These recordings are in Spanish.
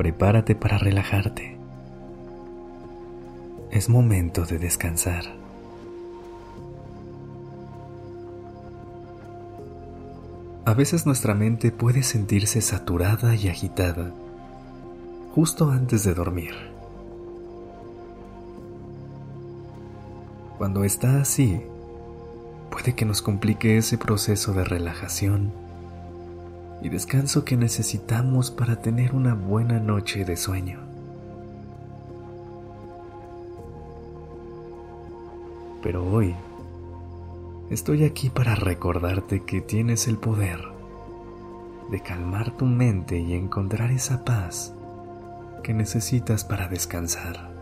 Prepárate para relajarte. Es momento de descansar. A veces nuestra mente puede sentirse saturada y agitada justo antes de dormir. Cuando está así, puede que nos complique ese proceso de relajación y descanso que necesitamos para tener una buena noche de sueño. Pero hoy estoy aquí para recordarte que tienes el poder de calmar tu mente y encontrar esa paz que necesitas para descansar.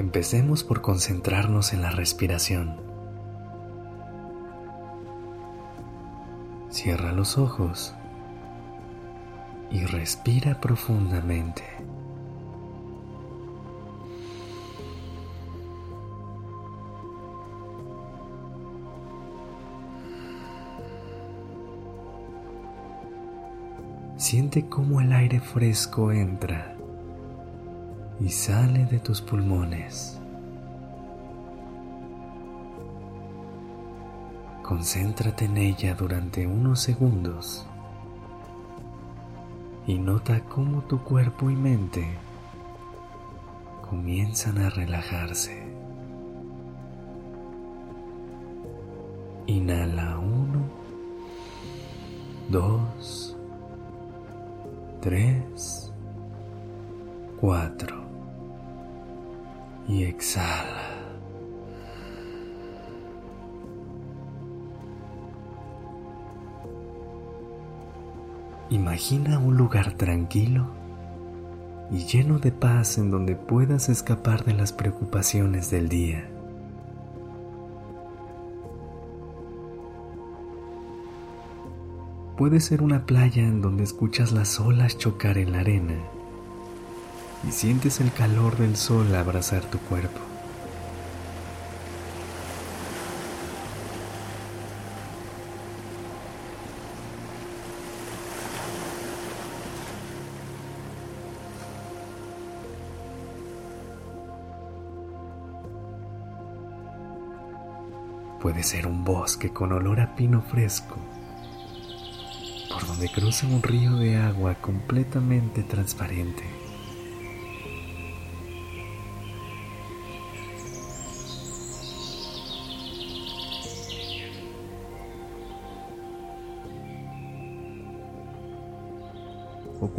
Empecemos por concentrarnos en la respiración. Cierra los ojos y respira profundamente. Siente cómo el aire fresco entra y sale de tus pulmones. Concéntrate en ella durante unos segundos y nota cómo tu cuerpo y mente comienzan a relajarse. Inhala uno, dos, tres, cuatro y exhala. Imagina un lugar tranquilo y lleno de paz en donde puedas escapar de las preocupaciones del día. Puede ser una playa en donde escuchas las olas chocar en la arena y sientes el calor del sol abrazar tu cuerpo. Puede ser un bosque con olor a pino fresco, por donde cruza un río de agua completamente transparente.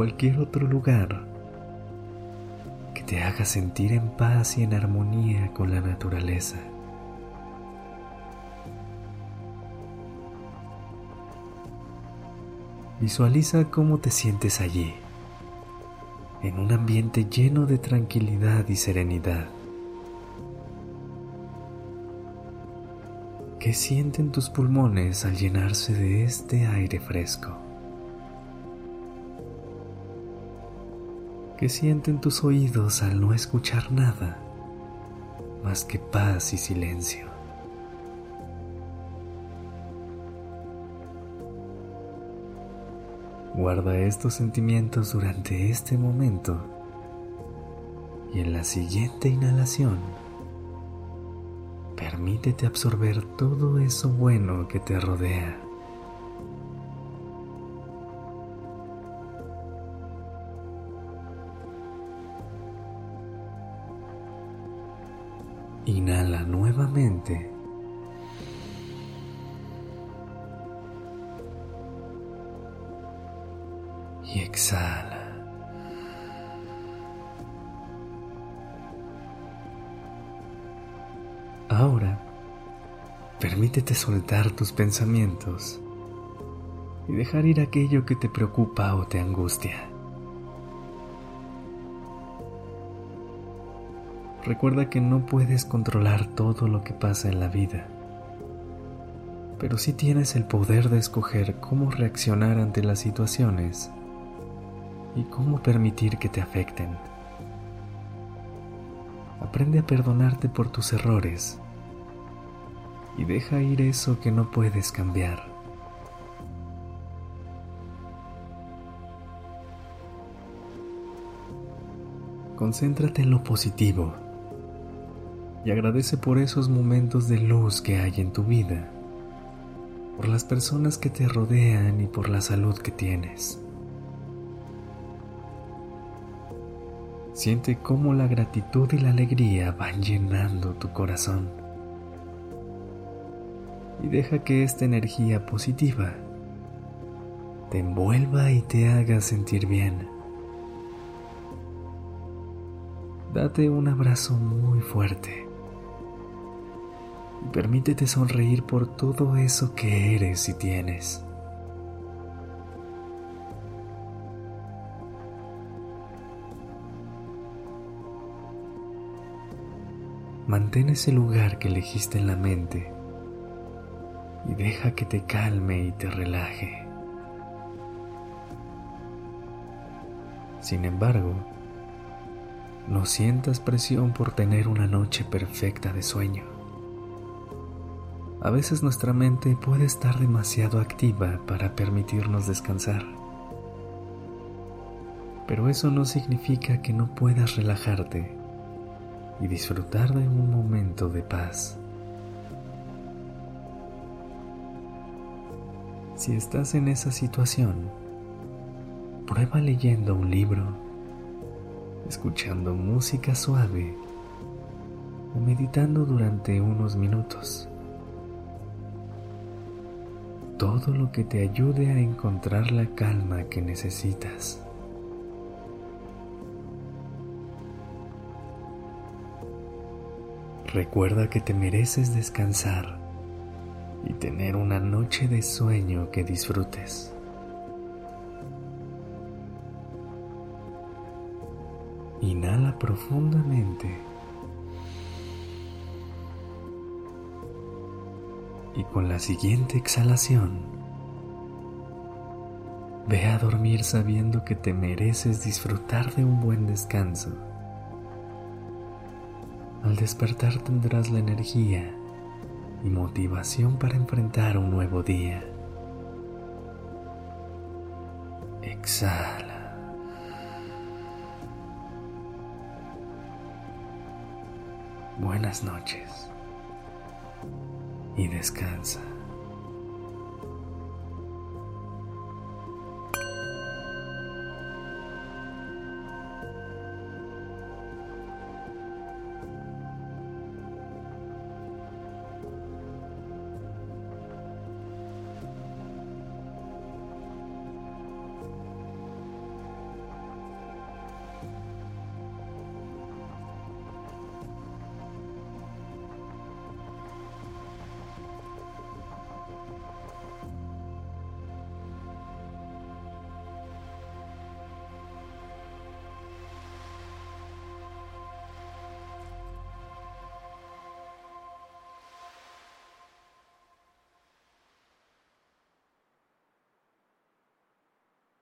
Cualquier otro lugar que te haga sentir en paz y en armonía con la naturaleza. Visualiza cómo te sientes allí, en un ambiente lleno de tranquilidad y serenidad. ¿Qué sienten tus pulmones al llenarse de este aire fresco? ¿Qué sienten tus oídos al no escuchar nada más que paz y silencio? Guarda estos sentimientos durante este momento y en la siguiente inhalación permítete absorber todo eso bueno que te rodea. Inhala nuevamente. Y exhala. Ahora, Permítete soltar tus pensamientos y dejar ir aquello que te preocupa o te angustia. Recuerda que no puedes controlar todo lo que pasa en la vida, pero sí tienes el poder de escoger cómo reaccionar ante las situaciones y cómo permitir que te afecten. Aprende a perdonarte por tus errores y deja ir eso que no puedes cambiar. Concéntrate en lo positivo y agradece por esos momentos de luz que hay en tu vida, por las personas que te rodean y por la salud que tienes. Siente cómo la gratitud y la alegría van llenando tu corazón. Y deja que esta energía positiva te envuelva y te haga sentir bien. Date un abrazo muy fuerte permítete sonreír por todo eso que eres y tienes. Mantén ese lugar que elegiste en la mente y deja que te calme y te relaje. Sin embargo, no sientas presión por tener una noche perfecta de sueño. A veces nuestra mente puede estar demasiado activa para permitirnos descansar. Pero eso no significa que no puedas relajarte y disfrutar de un momento de paz. Si estás en esa situación, prueba leyendo un libro, escuchando música suave o meditando durante unos minutos. Todo lo que te ayude a encontrar la calma que necesitas. Recuerda que te mereces descansar y tener una noche de sueño que disfrutes. Inhala profundamente y con la siguiente exhalación ve a dormir sabiendo que te mereces disfrutar de un buen descanso. Al despertar tendrás la energía y motivación para enfrentar un nuevo día. Exhala. Buenas noches y descansa.